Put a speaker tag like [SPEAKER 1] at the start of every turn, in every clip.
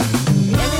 [SPEAKER 1] Everybody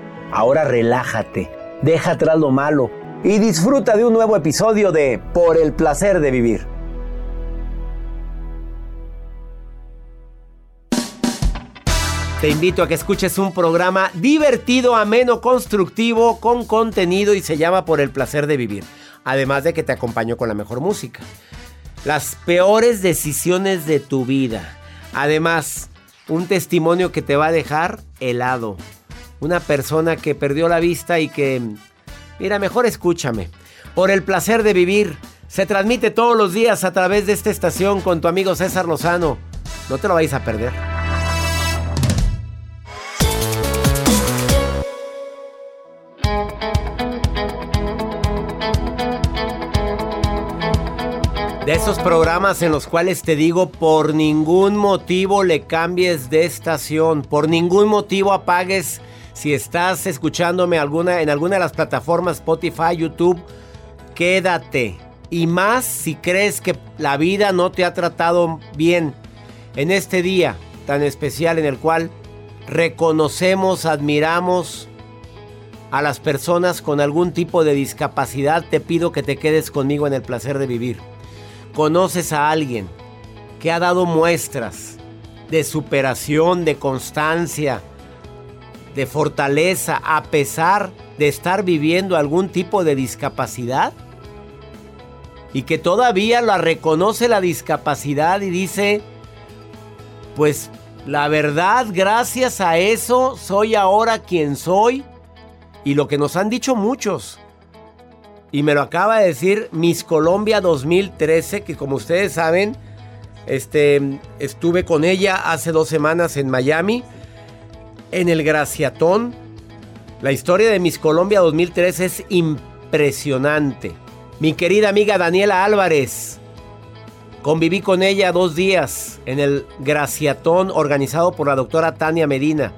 [SPEAKER 2] Ahora relájate, deja atrás lo malo y disfruta de un nuevo episodio de Por el placer de vivir. Te invito a que escuches un programa divertido, ameno, constructivo, con contenido y se llama Por el placer de vivir. Además de que te acompaño con la mejor música. Las peores decisiones de tu vida. Además, un testimonio que te va a dejar helado una persona que perdió la vista y que, mira, mejor escúchame. Por el placer de vivir, se transmite todos los días a través de esta estación con tu amigo César Lozano. No te lo vais a perder. De esos programas en los cuales te digo por ningún motivo le cambies de estación, por ningún motivo apagues si estás escuchándome en alguna de las plataformas Spotify, YouTube, quédate. Y más si crees que la vida no te ha tratado bien en este día tan especial en el cual reconocemos, admiramos a las personas con algún tipo de discapacidad, te pido que te quedes conmigo en el placer de vivir. Conoces a alguien que ha dado muestras de superación, de constancia, de fortaleza a pesar de estar viviendo algún tipo de discapacidad? Y que todavía la reconoce la discapacidad y dice, pues la verdad, gracias a eso soy ahora quien soy. Y lo que nos han dicho muchos. Y me lo acaba de decir Miss Colombia 2013, que como ustedes saben, este, estuve con ella hace dos semanas en Miami en el Graciatón. La historia de Miss Colombia 2003 es impresionante. Mi querida amiga Daniela Álvarez. Conviví con ella dos días en el Graciatón organizado por la doctora Tania Medina.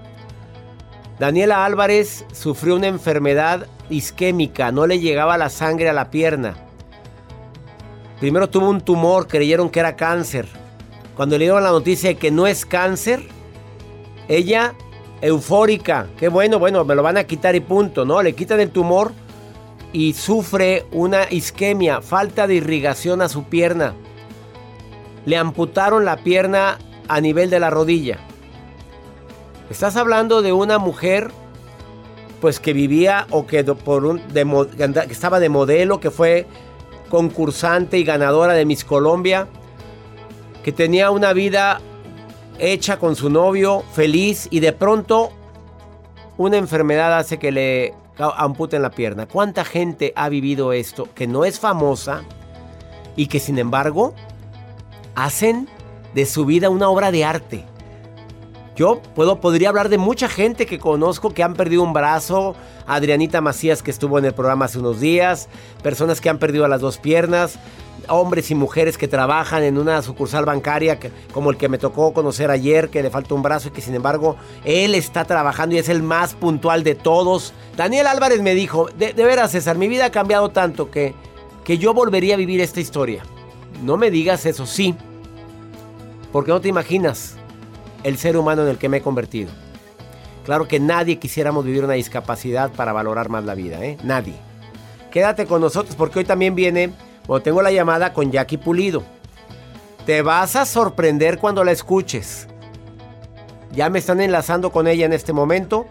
[SPEAKER 2] Daniela Álvarez sufrió una enfermedad isquémica, no le llegaba la sangre a la pierna. Primero tuvo un tumor, creyeron que era cáncer. Cuando le dieron la noticia de que no es cáncer, ella eufórica. Qué bueno, bueno, me lo van a quitar y punto, ¿no? Le quitan el tumor y sufre una isquemia, falta de irrigación a su pierna. Le amputaron la pierna a nivel de la rodilla. Estás hablando de una mujer pues que vivía o que por un que estaba de modelo, que fue concursante y ganadora de Miss Colombia, que tenía una vida hecha con su novio, feliz, y de pronto una enfermedad hace que le amputen la pierna. ¿Cuánta gente ha vivido esto que no es famosa y que sin embargo hacen de su vida una obra de arte? Yo puedo, podría hablar de mucha gente que conozco que han perdido un brazo, Adrianita Macías que estuvo en el programa hace unos días, personas que han perdido las dos piernas, hombres y mujeres que trabajan en una sucursal bancaria como el que me tocó conocer ayer, que le falta un brazo y que sin embargo él está trabajando y es el más puntual de todos. Daniel Álvarez me dijo, de, veras César, mi vida ha cambiado tanto que, que yo volvería a vivir esta historia. No me digas eso, sí, porque no te imaginas el ser humano en el que me he convertido. Claro que nadie quisiéramos vivir una discapacidad para valorar más la vida, ¿eh? Nadie. Quédate con nosotros porque hoy también viene, o tengo la llamada con Jackie Pulido. Te vas a sorprender cuando la escuches. Ya me están enlazando con ella en este momento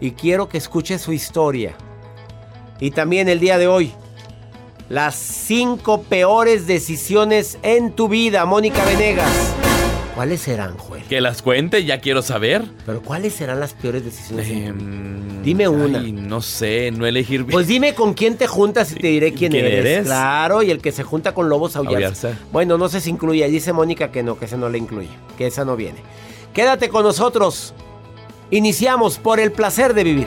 [SPEAKER 2] y quiero que escuches su historia. Y también el día de hoy, las cinco peores decisiones en tu vida, Mónica Venegas. ¿Cuáles serán, Joel?
[SPEAKER 3] Que las cuente, ya quiero saber.
[SPEAKER 2] Pero ¿cuáles serán las peores decisiones? Em, dime una.
[SPEAKER 3] no sé, no elegir bien.
[SPEAKER 2] Pues dime con quién te juntas y te diré quién, eres? Claro, y el que se junta con lobos aullarse. Bueno, no sé si incluye. Dice Mónica que no, que ese no le incluye. Que esa no viene. Quédate con nosotros. Iniciamos por el placer de vivir.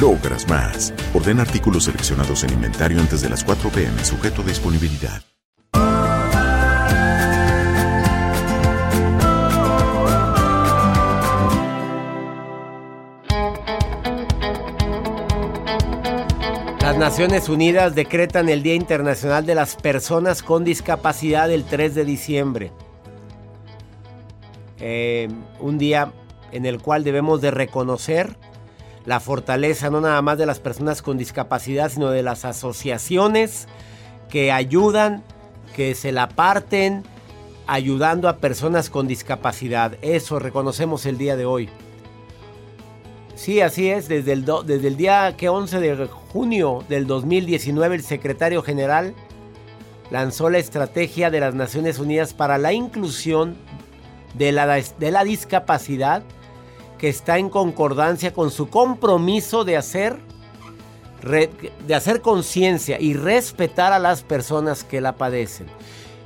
[SPEAKER 4] logras más. Orden artículos seleccionados en inventario antes de las 4 pm, sujeto a disponibilidad.
[SPEAKER 2] Las Naciones Unidas decretan el Día Internacional de las Personas con Discapacidad el 3 de diciembre. Eh, un día en el cual debemos de reconocer la fortaleza no nada más de las personas con discapacidad, sino de las asociaciones que ayudan, que se la parten, ayudando a personas con discapacidad. Eso reconocemos el día de hoy. Sí, así es. Desde el, desde el día que 11 de junio del 2019, el secretario general lanzó la estrategia de las Naciones Unidas para la inclusión de la, de la discapacidad que está en concordancia con su compromiso de hacer, de hacer conciencia y respetar a las personas que la padecen.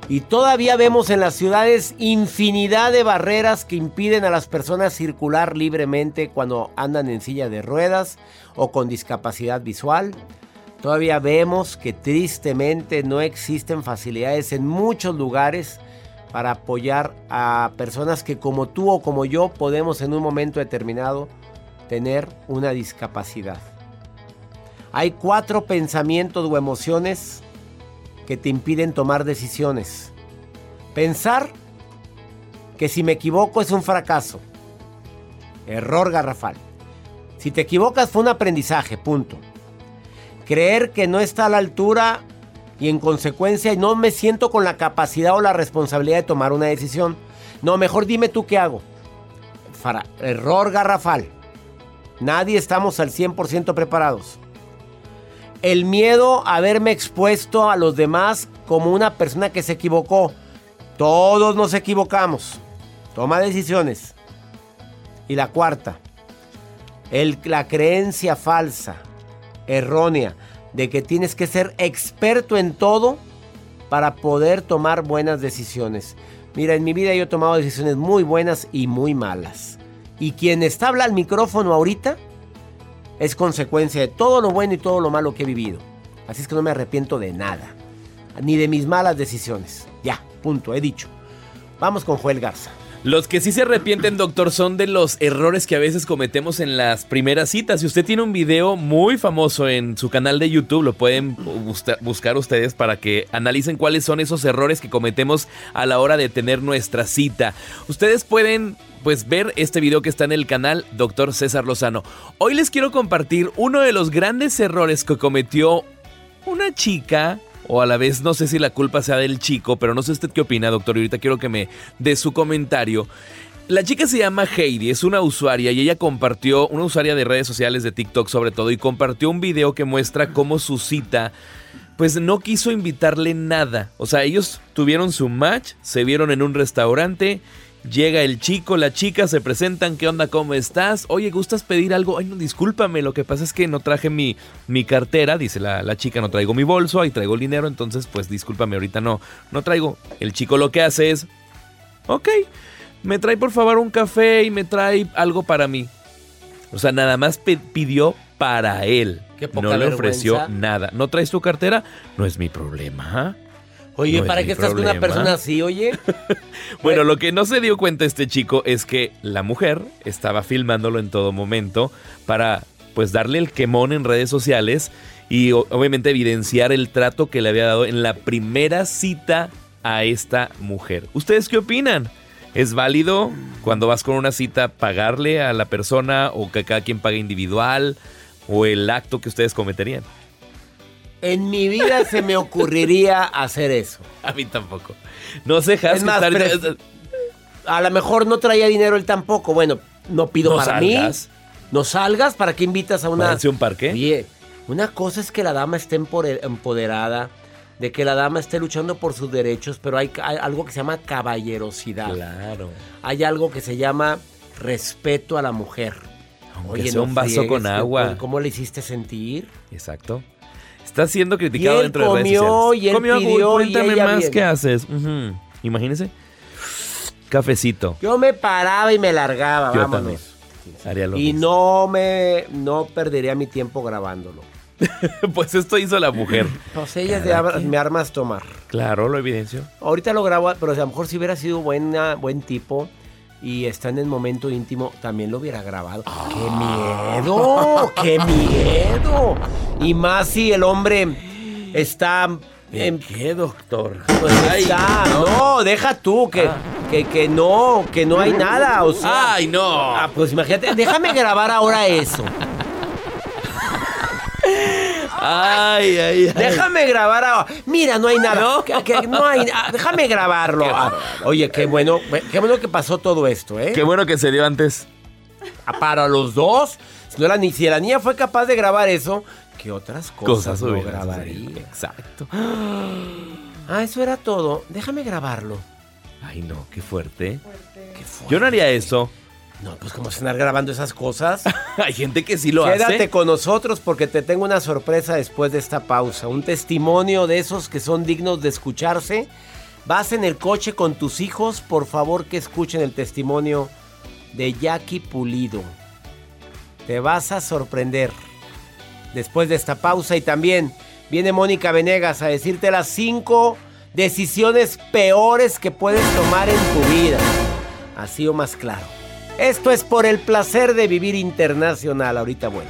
[SPEAKER 2] Y todavía vemos en las ciudades infinidad de barreras que impiden a las personas circular libremente cuando andan en silla de ruedas o con discapacidad visual. Todavía vemos que tristemente no existen facilidades en muchos lugares para apoyar a personas que como tú o como yo podemos en un momento determinado tener una discapacidad. Hay cuatro pensamientos o emociones que te impiden tomar decisiones. Pensar que si me equivoco es un fracaso. Error garrafal. Si te equivocas fue un aprendizaje, punto. Creer que no está a la altura y en consecuencia no me siento con la capacidad o la responsabilidad de tomar una decisión. No, mejor dime tú qué hago. error garrafal. Nadie estamos al 100% preparados. El miedo a verme expuesto a los demás como una persona que se equivocó. Todos nos equivocamos. Toma decisiones. Y la cuarta, el, la creencia falsa, errónea, de que tienes que ser experto en todo para poder tomar buenas decisiones. Mira, en mi vida yo he tomado decisiones muy buenas y muy malas. Y quien está hablando al micrófono ahorita es consecuencia de todo lo bueno y todo lo malo que he vivido. Así es que no me arrepiento de nada, ni de mis malas decisiones. Ya, punto, he dicho. Vamos con Joel Garza.
[SPEAKER 3] Los que sí se arrepienten, doctor, son de los errores que a veces cometemos en las primeras citas. Si usted tiene un video muy famoso en su canal de YouTube, lo pueden buscar ustedes para que analicen cuáles son esos errores que cometemos a la hora de tener nuestra cita. Ustedes pueden pues ver este video que está en el canal Doctor César Lozano. Hoy les quiero compartir uno de los grandes errores que cometió una chica o a la vez no sé si la culpa sea del chico, pero no sé usted qué opina, doctor, y ahorita quiero que me dé su comentario. La chica se llama Heidi, es una usuaria y ella compartió, una usuaria de redes sociales de TikTok sobre todo, y compartió un video que muestra cómo su cita pues no quiso invitarle nada. O sea, ellos tuvieron su match, se vieron en un restaurante Llega el chico, la chica, se presentan, ¿qué onda? ¿Cómo estás? Oye, ¿gustas pedir algo? Ay, no, discúlpame, lo que pasa es que no traje mi, mi cartera, dice la, la, chica, no traigo mi bolso, ahí traigo el dinero, entonces pues discúlpame, ahorita no, no traigo. El chico lo que hace es, ok, me trae por favor un café y me trae algo para mí. O sea, nada más pidió para él. no le ofreció nada. ¿No traes tu cartera? No es mi problema.
[SPEAKER 2] Oye, ¿para qué estás con una persona así, oye?
[SPEAKER 3] bueno, lo que no se dio cuenta este chico es que la mujer estaba filmándolo en todo momento para pues darle el quemón en redes sociales y obviamente evidenciar el trato que le había dado en la primera cita a esta mujer. ¿Ustedes qué opinan? ¿Es válido cuando vas con una cita pagarle a la persona o que cada quien pague individual o el acto que ustedes cometerían?
[SPEAKER 2] En mi vida se me ocurriría hacer eso.
[SPEAKER 3] A mí tampoco. No sé,
[SPEAKER 2] es más, a lo mejor no traía dinero él tampoco. Bueno, no pido para mí. No salgas, ¿para qué invitas a una...
[SPEAKER 3] un parque?
[SPEAKER 2] Oye, una cosa es que la dama esté empoderada, de que la dama esté luchando por sus derechos, pero hay, algo que se llama caballerosidad.
[SPEAKER 3] Claro.
[SPEAKER 2] Hay algo que se llama respeto a la mujer.
[SPEAKER 3] Oye, no un vaso con agua.
[SPEAKER 2] ¿Cómo le hiciste sentir?
[SPEAKER 3] Exacto. Está siendo criticado dentro de
[SPEAKER 2] redes
[SPEAKER 3] sociales.
[SPEAKER 2] Y él comió pidió,
[SPEAKER 3] cuéntame más qué haces. Imagínese. Cafecito.
[SPEAKER 2] Yo me paraba y me largaba, Yo vámonos.
[SPEAKER 3] Haría lo
[SPEAKER 2] y no me no perdería mi tiempo grabándolo.
[SPEAKER 3] pues esto hizo la mujer.
[SPEAKER 2] Pues ella me armas tomar.
[SPEAKER 3] Claro, lo evidencio.
[SPEAKER 2] Ahorita lo grabo, pero a lo mejor si hubiera sido buena, buen tipo, y está en el momento íntimo, también lo hubiera grabado. ¡Qué miedo! ¡Qué miedo! Y más si el hombre está...
[SPEAKER 3] ¿En qué, doctor?
[SPEAKER 2] Pues está, no. deja tú, que, ah. que, que, no, que no hay nada. O sea,
[SPEAKER 3] ¡Ay, no!
[SPEAKER 2] Ah, pues imagínate, déjame grabar ahora eso.
[SPEAKER 3] Ay, ay, ay.
[SPEAKER 2] Déjame grabar ahora. Mira, no hay nada. ¿No? hay, déjame grabarlo. Ah, oye, qué bueno, qué bueno que pasó todo esto, ¿eh?
[SPEAKER 3] Qué bueno que se dio antes.
[SPEAKER 2] Ah, para los dos. Si, no la, si la niña fue capaz de grabar eso, ¿qué otras cosas, cosas no grabaría?
[SPEAKER 3] Exacto.
[SPEAKER 2] Ah, eso era todo. Déjame grabarlo.
[SPEAKER 3] Ay, no, qué fuerte. Qué fuerte. Yo no haría eso.
[SPEAKER 2] No, pues como cenar grabando esas cosas.
[SPEAKER 3] Hay gente que sí lo hace.
[SPEAKER 2] Quédate con nosotros porque te tengo una sorpresa después de esta pausa. Un testimonio de esos que son dignos de escucharse. Vas en el coche con tus hijos, por favor que escuchen el testimonio de Jackie Pulido. Te vas a sorprender después de esta pausa y también viene Mónica Venegas a decirte las cinco decisiones peores que puedes tomar en tu vida. Así o más claro. Esto es por el placer de vivir internacional. Ahorita bueno.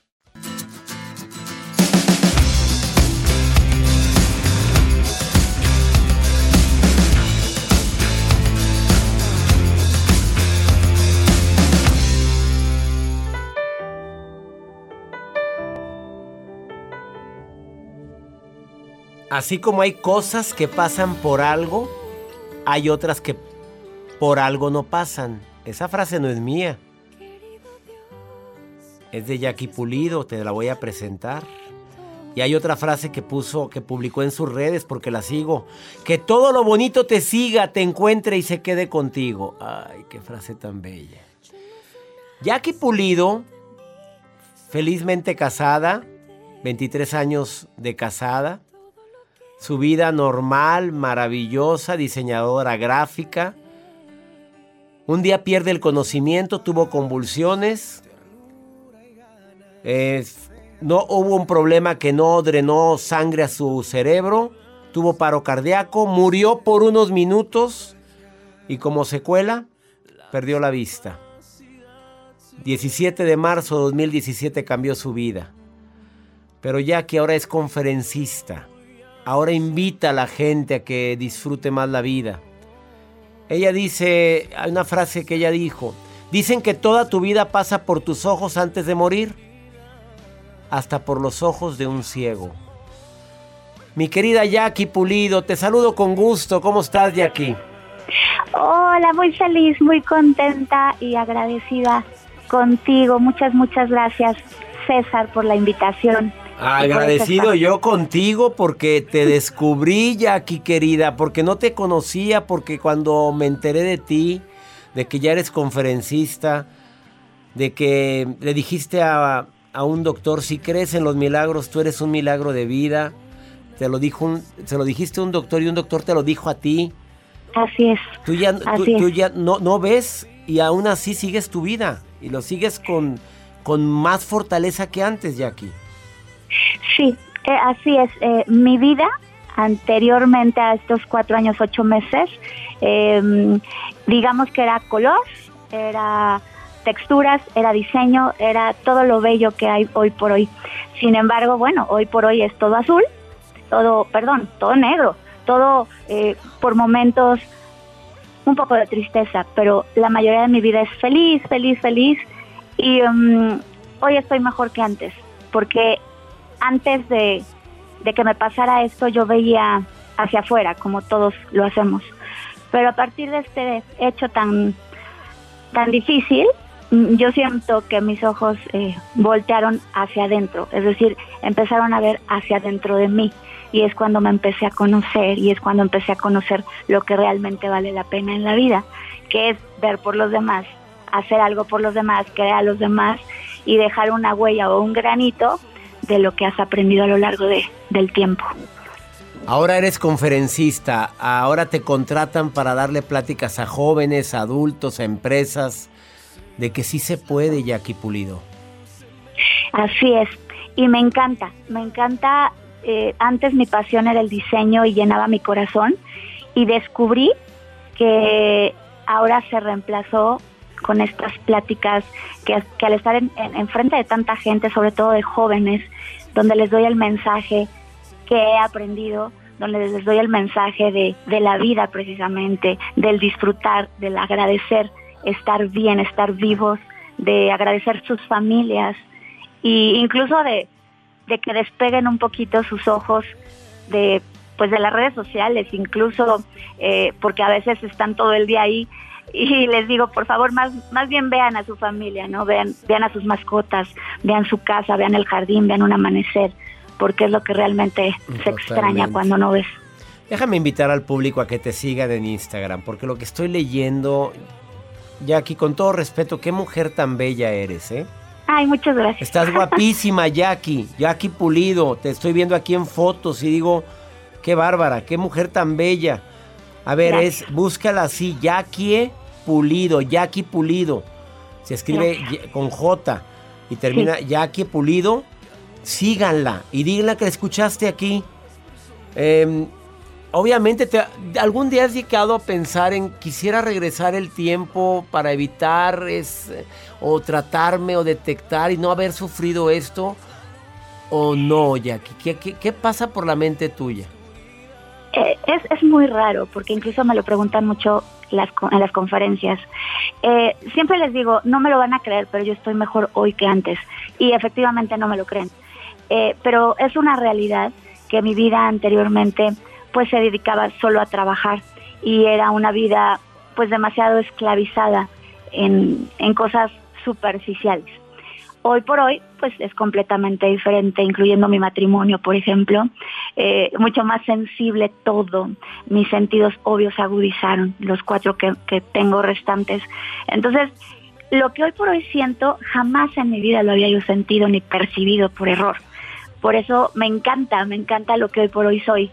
[SPEAKER 2] Así como hay cosas que pasan por algo, hay otras que por algo no pasan. Esa frase no es mía. Es de Jackie Pulido, te la voy a presentar. Y hay otra frase que puso, que publicó en sus redes porque la sigo. Que todo lo bonito te siga, te encuentre y se quede contigo. Ay, qué frase tan bella. Jackie Pulido, felizmente casada, 23 años de casada su vida normal, maravillosa, diseñadora gráfica. Un día pierde el conocimiento, tuvo convulsiones. no hubo un problema que no drenó sangre a su cerebro. Tuvo paro cardíaco, murió por unos minutos y como secuela perdió la vista. 17 de marzo de 2017 cambió su vida. Pero ya que ahora es conferencista, ahora invita a la gente a que disfrute más la vida. Ella dice, hay una frase que ella dijo, dicen que toda tu vida pasa por tus ojos antes de morir, hasta por los ojos de un ciego. Mi querida Jackie Pulido, te saludo con gusto. ¿Cómo estás, Jackie?
[SPEAKER 5] Hola, muy feliz, muy contenta y agradecida contigo. Muchas, muchas gracias, César, por la invitación.
[SPEAKER 2] Agradecido yo contigo porque te descubrí, Jackie querida, porque no te conocía, porque cuando me enteré de ti, de que ya eres conferencista, de que le dijiste a, un doctor, si crees en los milagros, tú eres un milagro de vida. Te lo dijo se lo dijiste a un doctor y un doctor te lo dijo a ti.
[SPEAKER 5] Así es.
[SPEAKER 2] Tú ya, ya no, no ves y aún así sigues tu vida y lo sigues con, con más fortaleza que antes, Jackie.
[SPEAKER 5] Sí, eh, así es. Eh, mi vida anteriormente a estos cuatro años, ocho meses, em, digamos que era color, era texturas, era diseño, era todo lo bello que hay hoy por hoy. Sin embargo, bueno, hoy por hoy es todo azul, todo, perdón, todo negro, todo eh, por momentos un poco de tristeza, pero la mayoría de mi vida es feliz, feliz, feliz y em, hoy estoy mejor que antes, porque antes de, que me pasara esto yo veía hacia afuera, como todos lo hacemos. Pero a partir de este hecho tan, tan difícil, mm, yo siento que mis ojos eh, voltearon hacia adentro, es decir, empezaron a ver hacia adentro de mí y es cuando me empecé a conocer y es cuando empecé a conocer lo que realmente vale la pena en la vida, que es ver por los demás, hacer algo por los demás, crear a los demás y dejar una huella o un granito de lo que has aprendido a lo largo de, del tiempo.
[SPEAKER 2] Ahora eres conferencista, ahora te contratan para darle pláticas a jóvenes, adultos, a empresas, de que sí se puede, Jackie Pulido.
[SPEAKER 5] Así es, y me encanta, me encanta, eh, antes mi pasión era el diseño y llenaba mi corazón, y descubrí que ahora se reemplazó con estas pláticas que, al estar en, en frente de tanta gente, sobre todo de jóvenes, donde les doy el mensaje que he aprendido, donde les doy el mensaje de, la vida precisamente, del disfrutar, del agradecer, estar bien, estar vivos, de agradecer sus familias e incluso de, de que despeguen un poquito sus ojos de pues de las redes sociales, incluso eh, porque a veces están todo el día ahí y les digo, por favor, más, más bien vean a su familia, ¿no? Vean, vean a sus mascotas, vean su casa, vean el jardín, vean un amanecer, porque es lo que realmente se extraña cuando no ves.
[SPEAKER 2] Déjame invitar al público a que te sigan en Instagram, porque lo que estoy leyendo, Jackie, con todo respeto, qué mujer tan bella eres, ¿eh?
[SPEAKER 5] Ay, muchas gracias.
[SPEAKER 2] Estás guapísima, Jackie. Jackie Pulido. Te estoy viendo aquí en fotos y digo, qué bárbara, qué mujer tan bella. A ver, es, búscala así, Jackie Pulido, Jackie Pulido. Se escribe con J y termina Jackie Pulido. Síganla y díganla que la escuchaste aquí. Em, obviamente, te, algún día has llegado a pensar en quisiera regresar el tiempo para evitar es, o tratarme o detectar y no haber sufrido esto. ¿O no, Jackie? ¿Qué, qué, qué pasa por la mente tuya?
[SPEAKER 5] Eh, es, es muy raro, porque incluso me lo preguntan mucho las, en las conferencias. Eh, siempre les digo, no me lo van a creer, pero yo estoy mejor hoy que antes. Y efectivamente no me lo creen. Eh, pero es una realidad que mi vida anteriormente pues se dedicaba solo a trabajar y era una vida pues demasiado esclavizada en, en cosas superficiales. Hoy por hoy, pues es completamente diferente, incluyendo mi matrimonio, por ejemplo, eh, mucho más sensible todo. Mis sentidos obvios agudizaron, los cuatro que, que tengo restantes. Entonces, lo que hoy por hoy siento, jamás en mi vida lo había yo sentido ni percibido por error. Por eso me encanta, me encanta lo que hoy por hoy soy.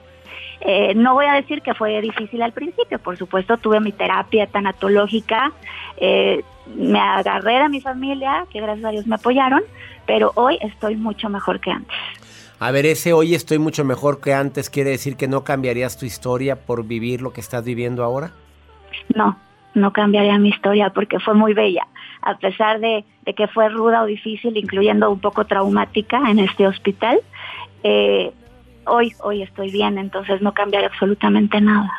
[SPEAKER 5] Eh, no voy a decir que fue difícil al principio, por supuesto tuve mi terapia tanatológica, eh, me agarré de mi familia, que gracias a Dios me apoyaron, pero hoy estoy mucho mejor que antes.
[SPEAKER 2] A ver, ese hoy estoy mucho mejor que antes quiere decir que no cambiarías tu historia por vivir lo que estás viviendo ahora?
[SPEAKER 5] No, no cambiaría mi historia porque fue muy bella. A pesar de, que fue ruda o difícil, incluyendo un poco traumática en este hospital, eh, hoy, hoy estoy bien, entonces no cambiaría absolutamente nada.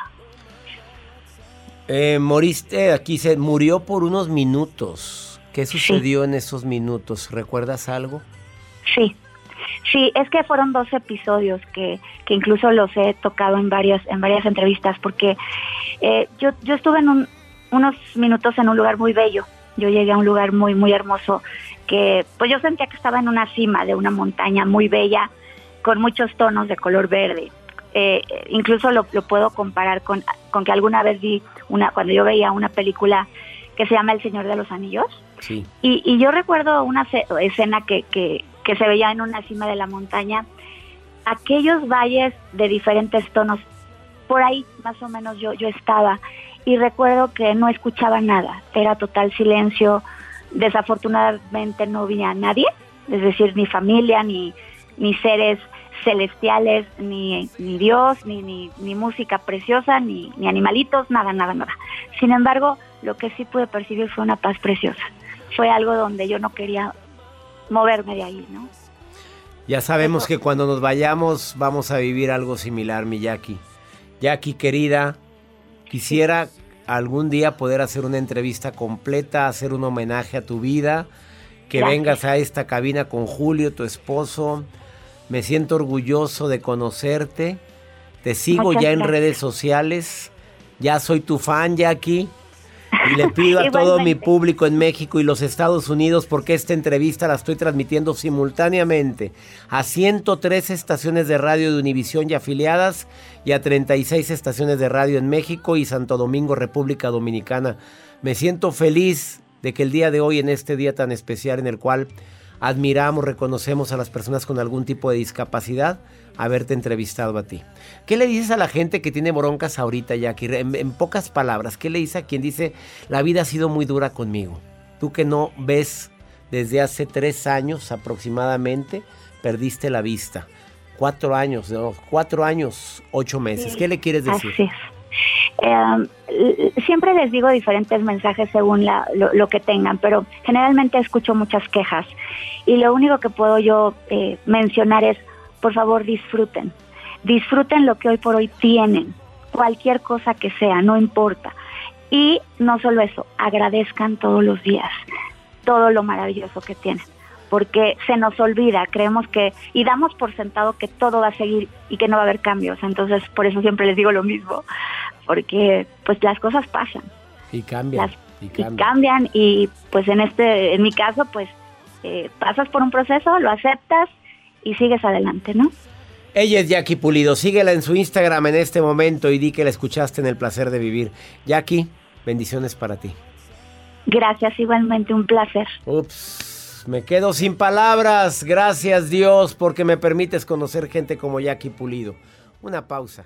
[SPEAKER 2] Eh, moriste, aquí se murió por unos minutos. ¿Qué sucedió en esos minutos? ¿Recuerdas algo?
[SPEAKER 5] Sí, sí, es que fueron dos episodios que, que incluso los he tocado en varias, en varias entrevistas, porque eh, yo, yo estuve en unos minutos en un lugar muy bello. Yo llegué a un lugar muy, muy hermoso que pues yo sentía que estaba en una cima de una montaña muy bella con muchos tonos de color verde. Eh, incluso lo, puedo comparar con, con, que alguna vez vi una, cuando yo veía una película que se llama El Señor de los Anillos.
[SPEAKER 2] Sí.
[SPEAKER 5] Y, y yo recuerdo una escena que, que, que se veía en una cima de la montaña, aquellos valles de diferentes tonos, por ahí más o menos yo, yo estaba y recuerdo que no escuchaba nada, era total silencio, desafortunadamente no vi a nadie, es decir, ni familia, ni, ni seres celestiales, ni, ni Dios, ni, ni, ni, música preciosa, ni, ni animalitos, nada, nada, nada. Sin embargo, lo que sí pude percibir fue una paz preciosa. Fue algo donde yo no quería moverme de ahí, ¿no?
[SPEAKER 2] Ya sabemos que cuando nos vayamos vamos a vivir algo similar, mi Jackie. Jackie, querida, quisiera algún día poder hacer una entrevista completa, hacer un homenaje a tu vida, que vengas a esta cabina con Julio, tu esposo, me siento orgulloso de conocerte. Te sigo ya en redes sociales. Ya soy tu fan, Jackie. Y le pido a todo mi público en México y los Estados Unidos, porque esta entrevista la estoy transmitiendo simultáneamente a 103 estaciones de radio de Univisión y afiliadas y a 36 estaciones de radio en México y Santo Domingo, República Dominicana. Me siento feliz de que el día de hoy, en este día tan especial en el cual admiramos, reconocemos a las personas con algún tipo de discapacidad, haberte entrevistado a ti. ¿Qué le dices a la gente que tiene broncas ahorita, Jackie? En, en pocas palabras, ¿qué le dices a quien dice, la vida ha sido muy dura conmigo? Tú que no ves desde hace tres años aproximadamente, perdiste la vista. Cuatro años, no, cuatro años, ocho meses. ¿Qué le quieres decir?
[SPEAKER 5] Así es. Eh, siempre les digo diferentes mensajes según lo, que tengan, pero generalmente escucho muchas quejas y lo único que puedo yo eh, mencionar es por favor disfruten. Disfruten lo que hoy por hoy tienen, cualquier cosa que sea, no importa. Y no solo eso, agradezcan todos los días todo lo maravilloso que tienen, porque se nos olvida, creemos que, y damos por sentado que todo va a seguir y que no va a haber cambios. Entonces, por eso siempre les digo lo mismo, porque pues las cosas pasan.
[SPEAKER 2] Y cambian.
[SPEAKER 5] y, cambian. y pues en este, en mi caso, pues eh, pasas por un proceso, lo aceptas y sigues adelante, ¿no?
[SPEAKER 2] Ella es Jackie Pulido. Síguela en su Instagram en este momento y di que la escuchaste en el placer de vivir. Jackie, bendiciones para ti.
[SPEAKER 5] Gracias, igualmente, un placer.
[SPEAKER 2] Ups, me quedo sin palabras. Gracias Dios porque me permites conocer gente como Jackie Pulido. Una pausa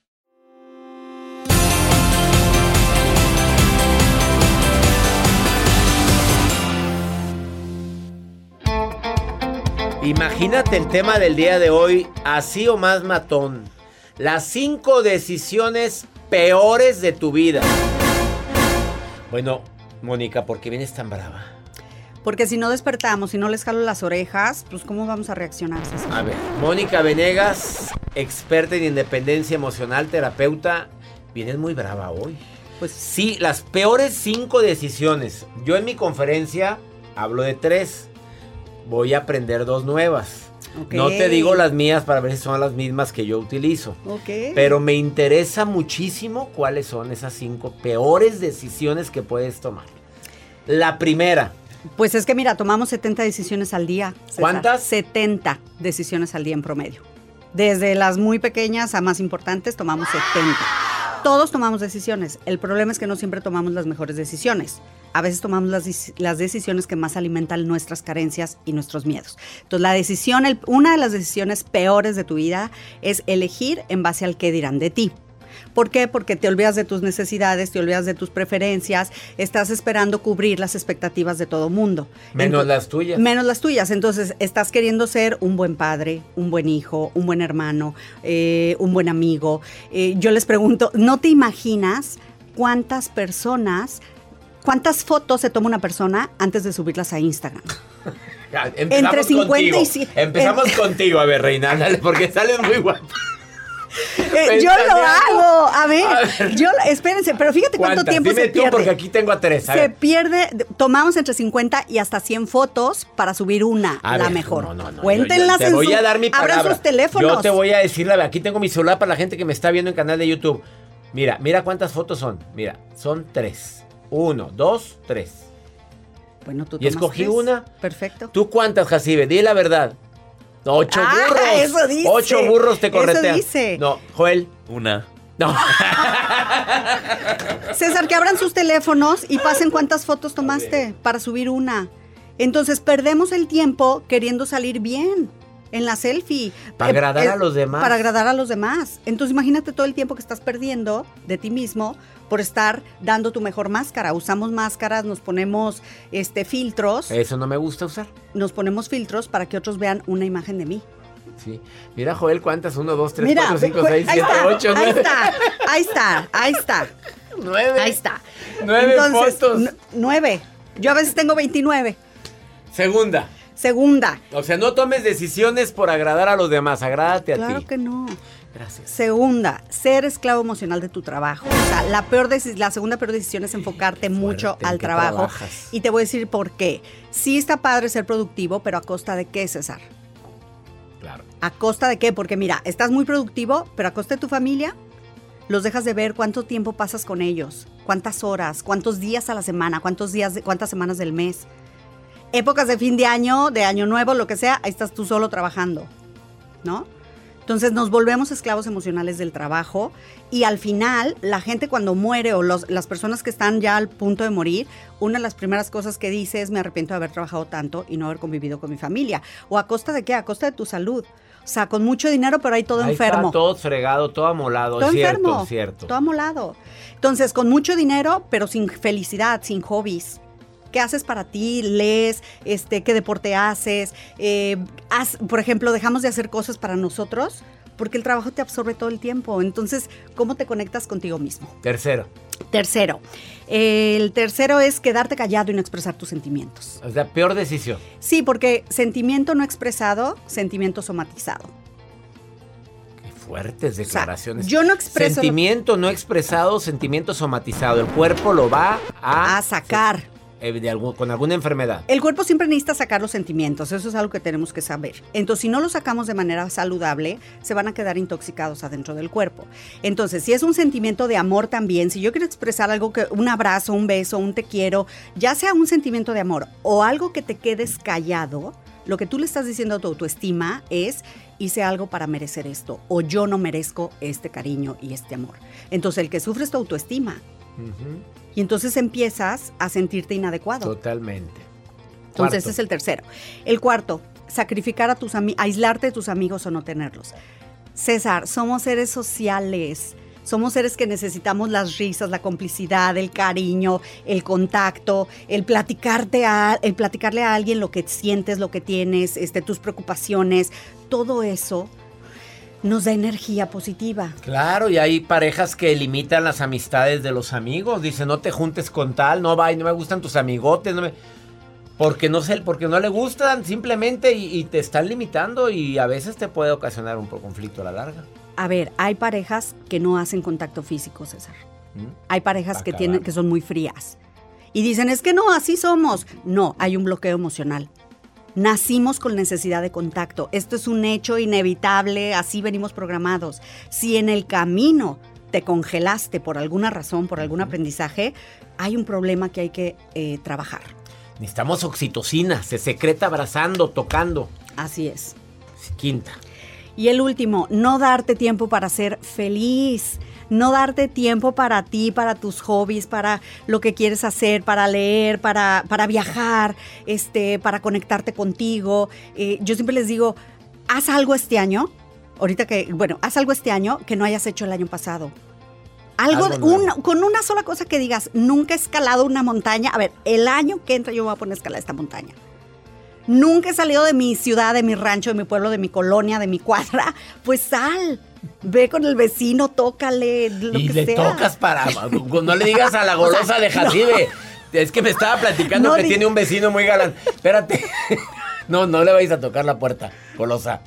[SPEAKER 2] Imagínate el tema del día de hoy, así o más matón. Las cinco decisiones peores de tu vida. Bueno, Mónica, ¿por qué vienes tan brava?
[SPEAKER 6] Porque si no despertamos, si no les jalo las orejas, pues ¿cómo vamos a reaccionar?
[SPEAKER 2] A ver, Mónica Venegas, experta en independencia emocional, terapeuta, vienes muy brava hoy. Pues sí, las peores cinco decisiones. Yo en mi conferencia hablo de tres voy a aprender dos nuevas. No te digo las mías para ver si son las mismas que yo utilizo. Pero me interesa muchísimo cuáles son esas cinco peores decisiones que puedes tomar. La primera.
[SPEAKER 6] Pues es que mira, tomamos 70 decisiones al día.
[SPEAKER 2] ¿Cuántas?
[SPEAKER 6] 70 decisiones al día en promedio. Desde las muy pequeñas a más importantes tomamos 70. Todos tomamos decisiones. El problema es que no siempre tomamos las mejores decisiones. A veces tomamos las, decisiones que más alimentan nuestras carencias y nuestros miedos. Entonces, la decisión, una de las decisiones peores de tu vida es elegir en base al que dirán de ti. ¿Por qué? Porque te olvidas de tus necesidades, te olvidas de tus preferencias, estás esperando cubrir las expectativas de todo mundo.
[SPEAKER 2] Menos las tuyas.
[SPEAKER 6] Menos las tuyas. Entonces, estás queriendo ser un buen padre, un buen hijo, un buen hermano, eh, un buen amigo. Eh, yo les pregunto, ¿no te imaginas cuántas personas, cuántas fotos se toma una persona antes de subirlas a Instagram?
[SPEAKER 2] Ya,
[SPEAKER 6] Entre 50 y
[SPEAKER 2] contigo.
[SPEAKER 6] 100.
[SPEAKER 2] Empezamos
[SPEAKER 6] En-
[SPEAKER 2] contigo, a ver, Reina, ándale, porque sales muy guapa.
[SPEAKER 6] Eh, yo lo hago. A ver,
[SPEAKER 2] A ver.
[SPEAKER 6] yo, espérense, pero fíjate cuánto tiempo
[SPEAKER 2] Dime
[SPEAKER 6] se
[SPEAKER 2] tú,
[SPEAKER 6] pierde.
[SPEAKER 2] porque aquí tengo a tres. a
[SPEAKER 6] se
[SPEAKER 2] ver.
[SPEAKER 6] pierde, tomamos entre 50 y hasta 100 fotos para subir una,
[SPEAKER 2] A
[SPEAKER 6] la
[SPEAKER 2] ver,
[SPEAKER 6] mejor.
[SPEAKER 2] no, no, no,
[SPEAKER 6] Cuéntenlas
[SPEAKER 2] yo- yo
[SPEAKER 6] en
[SPEAKER 2] Te voy
[SPEAKER 6] su-
[SPEAKER 2] a dar mi
[SPEAKER 6] abran
[SPEAKER 2] palabra.
[SPEAKER 6] sus teléfonos.
[SPEAKER 2] Yo te voy a decir la. Aquí tengo mi celular para la gente que me está viendo en canal de YouTube. Mira, mira cuántas fotos son. Mira, son tres. Uno, dos, tres.
[SPEAKER 6] Bueno, tú
[SPEAKER 2] Y escogí una.
[SPEAKER 6] Perfecto.
[SPEAKER 2] ¿Tú cuántas, Jacibe? Di la verdad. Ocho
[SPEAKER 6] Ah,
[SPEAKER 2] burros.
[SPEAKER 6] eso dice.
[SPEAKER 2] Ocho burros te
[SPEAKER 6] Eso
[SPEAKER 2] corretean.
[SPEAKER 6] dice.
[SPEAKER 2] No, Joel.
[SPEAKER 3] Una.
[SPEAKER 2] No.
[SPEAKER 6] César, que abran sus teléfonos y pasen cuántas fotos tomaste para subir una. Entonces perdemos el tiempo queriendo salir bien en la selfie.
[SPEAKER 2] Para
[SPEAKER 6] Eh,
[SPEAKER 2] agradar
[SPEAKER 6] eh,
[SPEAKER 2] a los demás.
[SPEAKER 6] Para agradar a los demás. Entonces imagínate todo el tiempo que estás perdiendo de ti mismo por estar dando tu mejor máscara. Usamos máscaras, nos ponemos este filtros,
[SPEAKER 2] Eso no me gusta usar.
[SPEAKER 6] nos ponemos filtros para que otros vean una imagen de mí.
[SPEAKER 2] Sí. Mira, Joel, cuántas. Uno, dos, tres,
[SPEAKER 6] Mira,
[SPEAKER 2] cuatro, cinco,
[SPEAKER 6] cu-
[SPEAKER 2] seis,
[SPEAKER 6] ahí
[SPEAKER 2] siete,
[SPEAKER 6] está,
[SPEAKER 2] ocho,
[SPEAKER 6] ahí
[SPEAKER 2] nueve.
[SPEAKER 6] está, ahí está, ahí está.
[SPEAKER 2] Nueve.
[SPEAKER 6] Ahí está.
[SPEAKER 2] Nueve fotos.
[SPEAKER 6] nu- Nueve. Yo a veces tengo 29.
[SPEAKER 2] Segunda.
[SPEAKER 6] Segunda.
[SPEAKER 2] O sea, no tomes decisiones por agradar a los demás, agrádate a
[SPEAKER 6] Claro
[SPEAKER 2] ti.
[SPEAKER 6] que no.
[SPEAKER 2] Gracias.
[SPEAKER 6] Segunda, ser esclavo emocional de tu trabajo. O sea, la, peor la segunda peor decisión es enfocarte mucho
[SPEAKER 2] ¿en
[SPEAKER 6] al trabajo.
[SPEAKER 2] trabajas?
[SPEAKER 6] Y te voy a decir por qué. Sí está padre ser productivo, pero a costa de qué, César?
[SPEAKER 2] Claro.
[SPEAKER 6] ¿A costa de qué? Porque mira, estás muy productivo, pero a costa de tu familia, los dejas de ver cuánto tiempo pasas con ellos, cuántas horas, cuántos días a la semana, cuántos días, de- cuántas semanas del mes. Épocas de fin de año, de año nuevo, lo que sea, ahí estás tú solo trabajando, ¿no? Entonces nos volvemos esclavos emocionales del trabajo y al final la gente cuando muere o los- las personas que están ya al punto de morir, una de las primeras cosas que dice es me arrepiento de haber trabajado tanto y no haber convivido con mi familia. ¿O a costa de qué? A costa de tu salud. O sea, con mucho dinero pero ahí todo
[SPEAKER 2] Ahí
[SPEAKER 6] enfermo.
[SPEAKER 2] Está todo fregado, todo amolado.
[SPEAKER 6] Todo
[SPEAKER 2] es cierto,
[SPEAKER 6] enfermo.
[SPEAKER 2] cierto.
[SPEAKER 6] Todo amolado. Entonces, con mucho dinero, pero sin felicidad, sin hobbies. ¿Qué haces para ti? ¿Lees? Este, ¿Qué deporte haces? Eh, haz- por ejemplo, dejamos de hacer cosas para nosotros porque el trabajo te absorbe todo el tiempo. Entonces, ¿cómo te conectas contigo mismo?
[SPEAKER 2] Tercero.
[SPEAKER 6] Tercero. El tercero es quedarte callado y no expresar tus sentimientos.
[SPEAKER 2] O sea, peor decisión.
[SPEAKER 6] Sí, porque sentimiento no expresado, sentimiento somatizado.
[SPEAKER 2] Qué fuertes declaraciones.
[SPEAKER 6] yo no expreso-
[SPEAKER 2] Sentimiento no expresado, sentimiento somatizado. El cuerpo lo va a,
[SPEAKER 6] A sacar.
[SPEAKER 2] Eh, con alguna enfermedad.
[SPEAKER 6] El cuerpo siempre necesita sacar los sentimientos, eso es algo que tenemos que saber. Entonces, si no los sacamos de manera saludable, se van a quedar intoxicados adentro del cuerpo. Entonces, si es un sentimiento de amor también, si yo quiero expresar algo que un abrazo, un beso, un te quiero, ya sea un sentimiento de amor o algo que te quedes callado, lo que tú le estás diciendo a tu autoestima es hice algo para merecer esto o yo no merezco este cariño y este amor. Entonces, el que sufre es autoestima. Y entonces empiezas a sentirte inadecuado.
[SPEAKER 2] Totalmente.
[SPEAKER 6] Entonces,
[SPEAKER 2] Cuarto.
[SPEAKER 6] ese es el tercero. El cuarto, sacrificar a tus amigos, aislarte de tus amigos o no tenerlos. César, somos seres sociales. Somos seres que necesitamos las risas, la complicidad, el cariño, el contacto, el platicarte a, el platicarle a alguien lo que sientes, lo que tienes, este, tus preocupaciones. Todo eso nos da energía positiva.
[SPEAKER 2] Claro, y hay parejas que limitan las amistades de los amigos. Dicen, no te juntes con tal, no va, no me gustan tus amigotes, no me... Porque no sé, porque no le gustan simplemente y, y te están limitando y a veces te puede ocasionar un conflicto a la larga.
[SPEAKER 6] A ver, hay parejas que no hacen contacto físico, César.
[SPEAKER 2] ¿Mm?
[SPEAKER 6] Hay parejas que
[SPEAKER 2] Acabar.
[SPEAKER 6] tienen que son muy frías. Y dicen, es que no, así somos. No, hay un bloqueo emocional. Nacimos con necesidad de contacto. Esto es un hecho inevitable, así venimos programados. Si en el camino te congelaste por alguna razón, por algún aprendizaje, hay un problema que hay que eh, trabajar.
[SPEAKER 2] Necesitamos oxitocina, se secreta abrazando, tocando.
[SPEAKER 6] Así es.
[SPEAKER 2] Quinta.
[SPEAKER 6] Y el último, no darte tiempo para ser feliz. No darte tiempo para ti, para tus hobbies, para lo que quieres hacer, para leer, para, para viajar, este, para conectarte contigo. Eh, yo siempre les digo, haz algo este año, ahorita que, bueno, haz algo este año que no hayas hecho el año pasado. Algo,
[SPEAKER 2] Algo
[SPEAKER 6] con una sola cosa que digas, nunca he escalado una montaña. A ver, el año que entra yo voy a poner a escalar esta montaña. Nunca he salido de mi ciudad, de mi rancho, de mi pueblo, de mi colonia, de mi cuadra. Pues sal, ve con el vecino, tócale, lo
[SPEAKER 2] y
[SPEAKER 6] que
[SPEAKER 2] le
[SPEAKER 6] sea.
[SPEAKER 2] tocas para. No le digas a la golosa de Jacibe. Es que me estaba platicando
[SPEAKER 6] No
[SPEAKER 2] que tiene un vecino muy galán. Espérate. No, no le vais a tocar la puerta, golosa.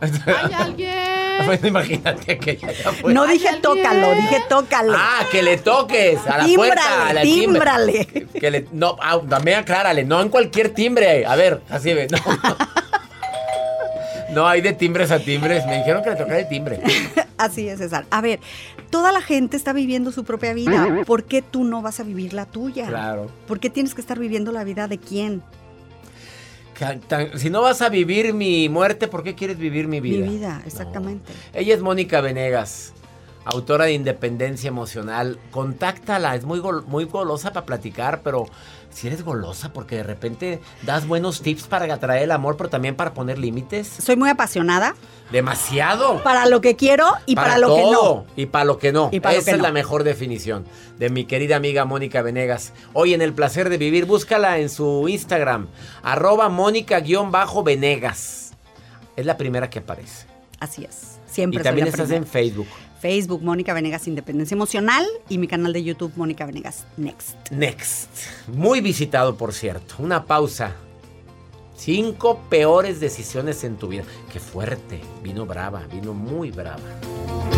[SPEAKER 7] ¿Hay alguien?
[SPEAKER 2] Imagínate que ya fue.
[SPEAKER 6] No
[SPEAKER 7] ¿Hay
[SPEAKER 6] dije
[SPEAKER 7] alguien?
[SPEAKER 6] tócalo, dije tócale.
[SPEAKER 2] Ah, que le toques a la
[SPEAKER 6] Tímbrale,
[SPEAKER 2] puerta, a la timbre.
[SPEAKER 6] tímbrale.
[SPEAKER 2] Que le, no, ah, también aclárale, no en cualquier timbre. A ver, así ve, no. No, hay de timbres a timbres. Me dijeron que le tocara el timbre.
[SPEAKER 6] Así es, César. A ver, toda la gente está viviendo su propia vida. ¿Por qué tú no vas a vivir la tuya?
[SPEAKER 2] Claro.
[SPEAKER 6] ¿Por qué tienes que estar viviendo la vida de quién?
[SPEAKER 2] Tan- Si no vas a vivir mi muerte, ¿por qué quieres vivir mi vida?
[SPEAKER 6] Mi vida, exactamente.
[SPEAKER 2] Ella es Mónica Venegas, autora de Independencia Emocional. Contáctala, es muy, gol- muy golosa para platicar, pero si eres golosa, porque de repente das buenos tips para atraer el amor, pero también para poner límites.
[SPEAKER 6] Soy muy apasionada
[SPEAKER 2] Demasiado.
[SPEAKER 6] para lo que quiero y para, lo que no.
[SPEAKER 2] Y para lo que no.
[SPEAKER 6] Y para lo
[SPEAKER 2] Esa
[SPEAKER 6] que
[SPEAKER 2] es
[SPEAKER 6] no.
[SPEAKER 2] la mejor definición de mi querida amiga Mónica Venegas. Hoy en El Placer de Vivir, búscala en su Instagram, arroba Mónica-Venegas. Es la primera que aparece.
[SPEAKER 6] Así es. Siempre
[SPEAKER 2] y también estás en. Facebook.
[SPEAKER 6] Facebook, Mónica Venegas Independencia Emocional y mi canal de YouTube, Mónica Venegas Next.
[SPEAKER 2] Next. Muy visitado, por cierto. Una pausa. Cinco peores decisiones en tu vida. Qué fuerte. Vino brava, vino muy brava.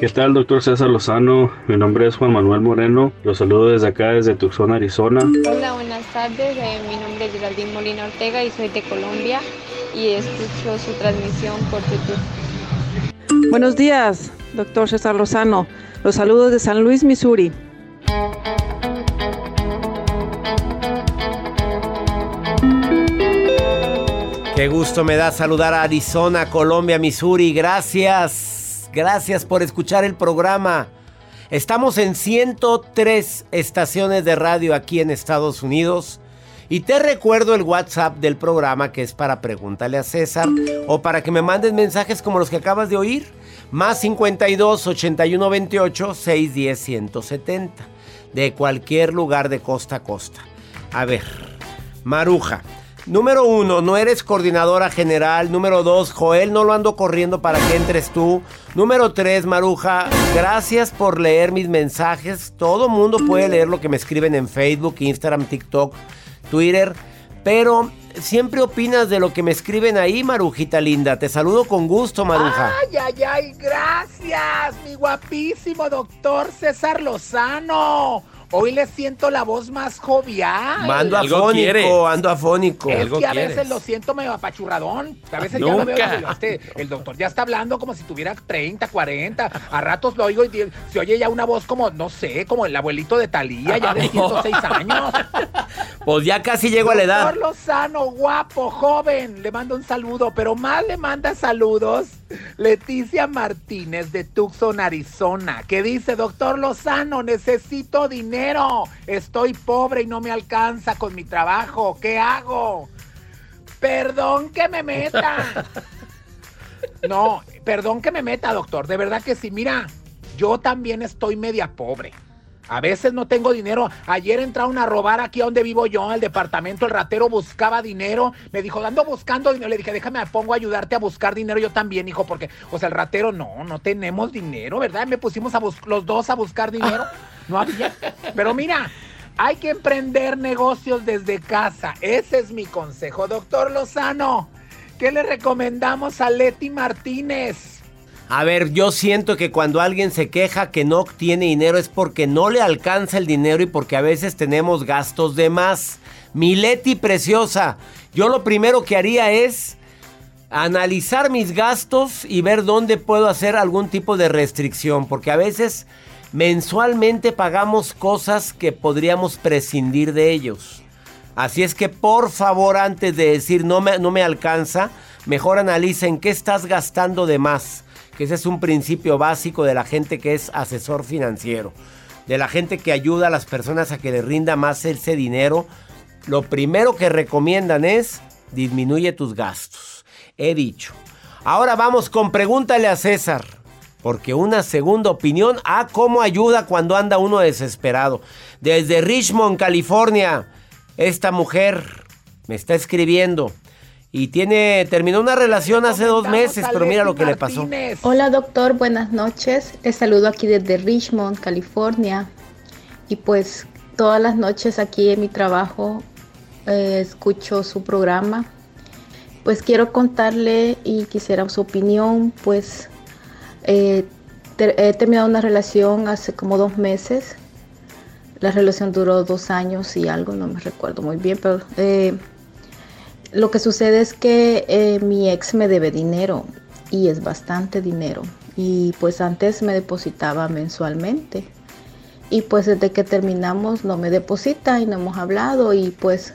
[SPEAKER 8] ¿Qué tal, doctor César Lozano? Mi nombre es Juan Manuel Moreno. Los saludo desde acá, desde Tucson, Arizona.
[SPEAKER 7] Hola, buenas tardes. Eh, mi nombre es Geraldine Molina Ortega y soy de Colombia y escucho su transmisión por YouTube.
[SPEAKER 9] Buenos días, doctor César Lozano. Los saludos de San Luis, Missouri.
[SPEAKER 2] Qué gusto me da saludar a Arizona, Colombia, Missouri. Gracias. Gracias por escuchar el programa. Estamos en 103 estaciones de radio aquí en Estados Unidos. Y te recuerdo el WhatsApp del programa que es para pregúntale a César o para que me mandes mensajes como los que acabas de oír. Más 52 81 28 610 170. De cualquier lugar de costa a costa. A ver, Maruja. Número uno, no eres coordinadora general. Número dos, Joel, no lo ando corriendo para que entres tú. Número tres, Maruja, gracias por leer mis mensajes. Todo mundo puede leer lo que me escriben en Facebook, Instagram, TikTok, Twitter. Pero siempre opinas de lo que me escriben ahí, Marujita linda. Te saludo con gusto, Maruja.
[SPEAKER 10] Ay, ay, ay, gracias, mi guapísimo doctor César Lozano. Hoy le siento la voz más jovial.
[SPEAKER 2] Ando afónico, ando afónico.
[SPEAKER 10] Es que a veces lo siento medio apachurradón. A veces ya lo veo. Este, el doctor ya está hablando como si tuviera 30, 40. A ratos lo oigo y se oye ya una voz como, no sé, como el abuelito de Talía, ya de 106 años.
[SPEAKER 2] Pues ya casi llego a la edad.
[SPEAKER 10] Doctor Lozano, guapo, joven. Le mando un saludo, pero más le manda saludos Leticia Martínez de Tucson, Arizona, que dice, doctor Lozano, necesito dinero. Estoy pobre y no me alcanza con mi trabajo. ¿Qué hago? Perdón que me meta. No, perdón que me meta, doctor. De verdad que sí. Mira, yo también estoy media pobre. A veces no tengo dinero. Ayer entraron a robar aquí donde vivo yo, al departamento. El ratero buscaba dinero. Me dijo, ando buscando dinero. Le dije, déjame, me pongo a ayudarte a buscar dinero yo también, hijo, porque, o sea, el ratero, no, no tenemos dinero, ¿verdad? Me pusimos a los dos a buscar dinero. No había. Pero mira, hay que emprender negocios desde casa. Ese es mi consejo. Doctor Lozano, ¿qué le recomendamos a Leti Martínez?
[SPEAKER 2] A ver, yo siento que cuando alguien se queja que no tiene dinero es porque no le alcanza el dinero y porque a veces tenemos gastos de más. Mileti preciosa, yo lo primero que haría es analizar mis gastos y ver dónde puedo hacer algún tipo de restricción, porque a veces mensualmente pagamos cosas que podríamos prescindir de ellos. Así es que por favor, antes de decir no me, no me alcanza, mejor analiza en qué estás gastando de más que ese es un principio básico de la gente que es asesor financiero, de la gente que ayuda a las personas a que le rinda más ese dinero. Lo primero que recomiendan es disminuye tus gastos. He dicho. Ahora vamos con pregúntale a César. Porque una segunda opinión, a cómo ayuda cuando anda uno desesperado. Desde Richmond, California, esta mujer me está escribiendo. Y tiene, terminó una relación hace dos meses, pero mira lo que le pasó.
[SPEAKER 11] Hola doctor, buenas noches. Les saludo aquí desde Richmond, California. Y pues todas las noches aquí en mi trabajo eh, escucho su programa. Pues quiero contarle y quisiera su opinión, pues eh, he terminado una relación hace como dos meses. La relación duró dos años y algo, no me recuerdo muy bien, pero... Eh, lo que sucede es que eh, mi ex me debe dinero y es bastante dinero. Y pues antes me depositaba mensualmente. Y pues desde que terminamos no me deposita y no hemos hablado y pues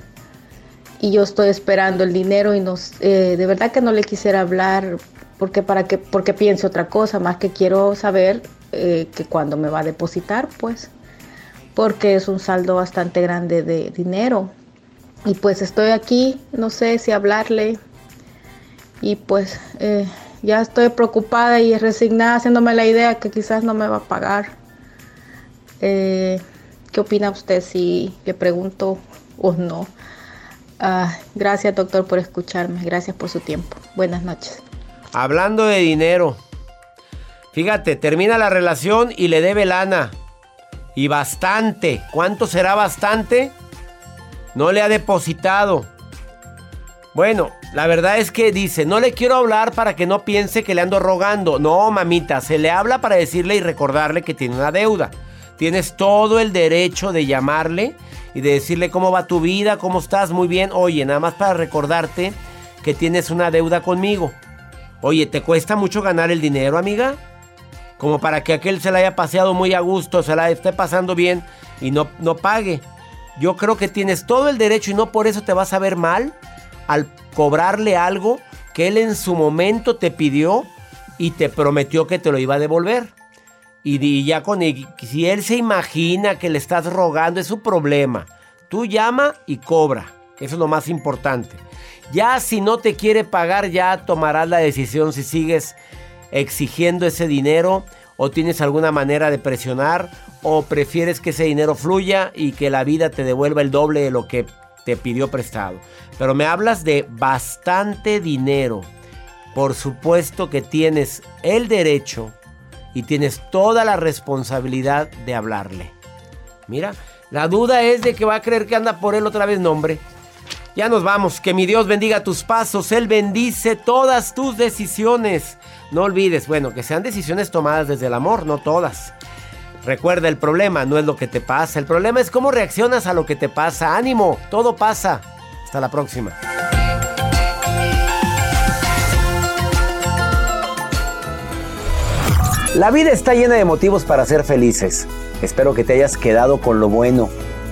[SPEAKER 11] y yo estoy esperando el dinero y nos, eh, de verdad que no le quisiera hablar porque para que porque pienso otra cosa más que quiero saber eh, que cuando me va a depositar pues porque es un saldo bastante grande de dinero y pues estoy aquí, no sé si hablarle. Y pues eh, ya estoy preocupada y resignada haciéndome la idea que quizás no me va a pagar. Eh, ¿Qué opina usted si le pregunto o no? Ah, gracias doctor por escucharme, gracias por su tiempo. Buenas noches.
[SPEAKER 2] Hablando de dinero, fíjate, termina la relación y le debe lana. Y bastante. ¿Cuánto será bastante? No le ha depositado. Bueno, la verdad es que dice, no le quiero hablar para que no piense que le ando rogando. No, mamita, se le habla para decirle y recordarle que tiene una deuda. Tienes todo el derecho de llamarle y de decirle cómo va tu vida, cómo estás, muy bien. Oye, nada más para recordarte que tienes una deuda conmigo. Oye, ¿te cuesta mucho ganar el dinero, amiga? Como para que aquel se la haya paseado muy a gusto, se la esté pasando bien y no, no pague. Yo creo que tienes todo el derecho y no por eso te vas a ver mal al cobrarle algo que él en su momento te pidió y te prometió que te lo iba a devolver. Y, ya con si él se imagina que le estás rogando, es su problema. Tú llama y cobra. Eso es lo más importante. Ya si no te quiere pagar, ya tomarás la decisión si sigues exigiendo ese dinero o tienes alguna manera de presionar o prefieres que ese dinero fluya y que la vida te devuelva el doble de lo que te pidió prestado. Pero me hablas de bastante dinero. Por supuesto que tienes el derecho y tienes toda la responsabilidad de hablarle. Mira, la duda es de que va a creer que anda por él otra vez nombre. Ya nos vamos. Que mi Dios bendiga tus pasos. Él bendice todas tus decisiones. No olvides, bueno, que sean decisiones tomadas desde el amor, no todas. Recuerda, el problema no es lo que te pasa. El problema es cómo reaccionas a lo que te pasa. Ánimo, todo pasa. Hasta la próxima. La vida está llena de motivos para ser felices. Espero que te hayas quedado con lo bueno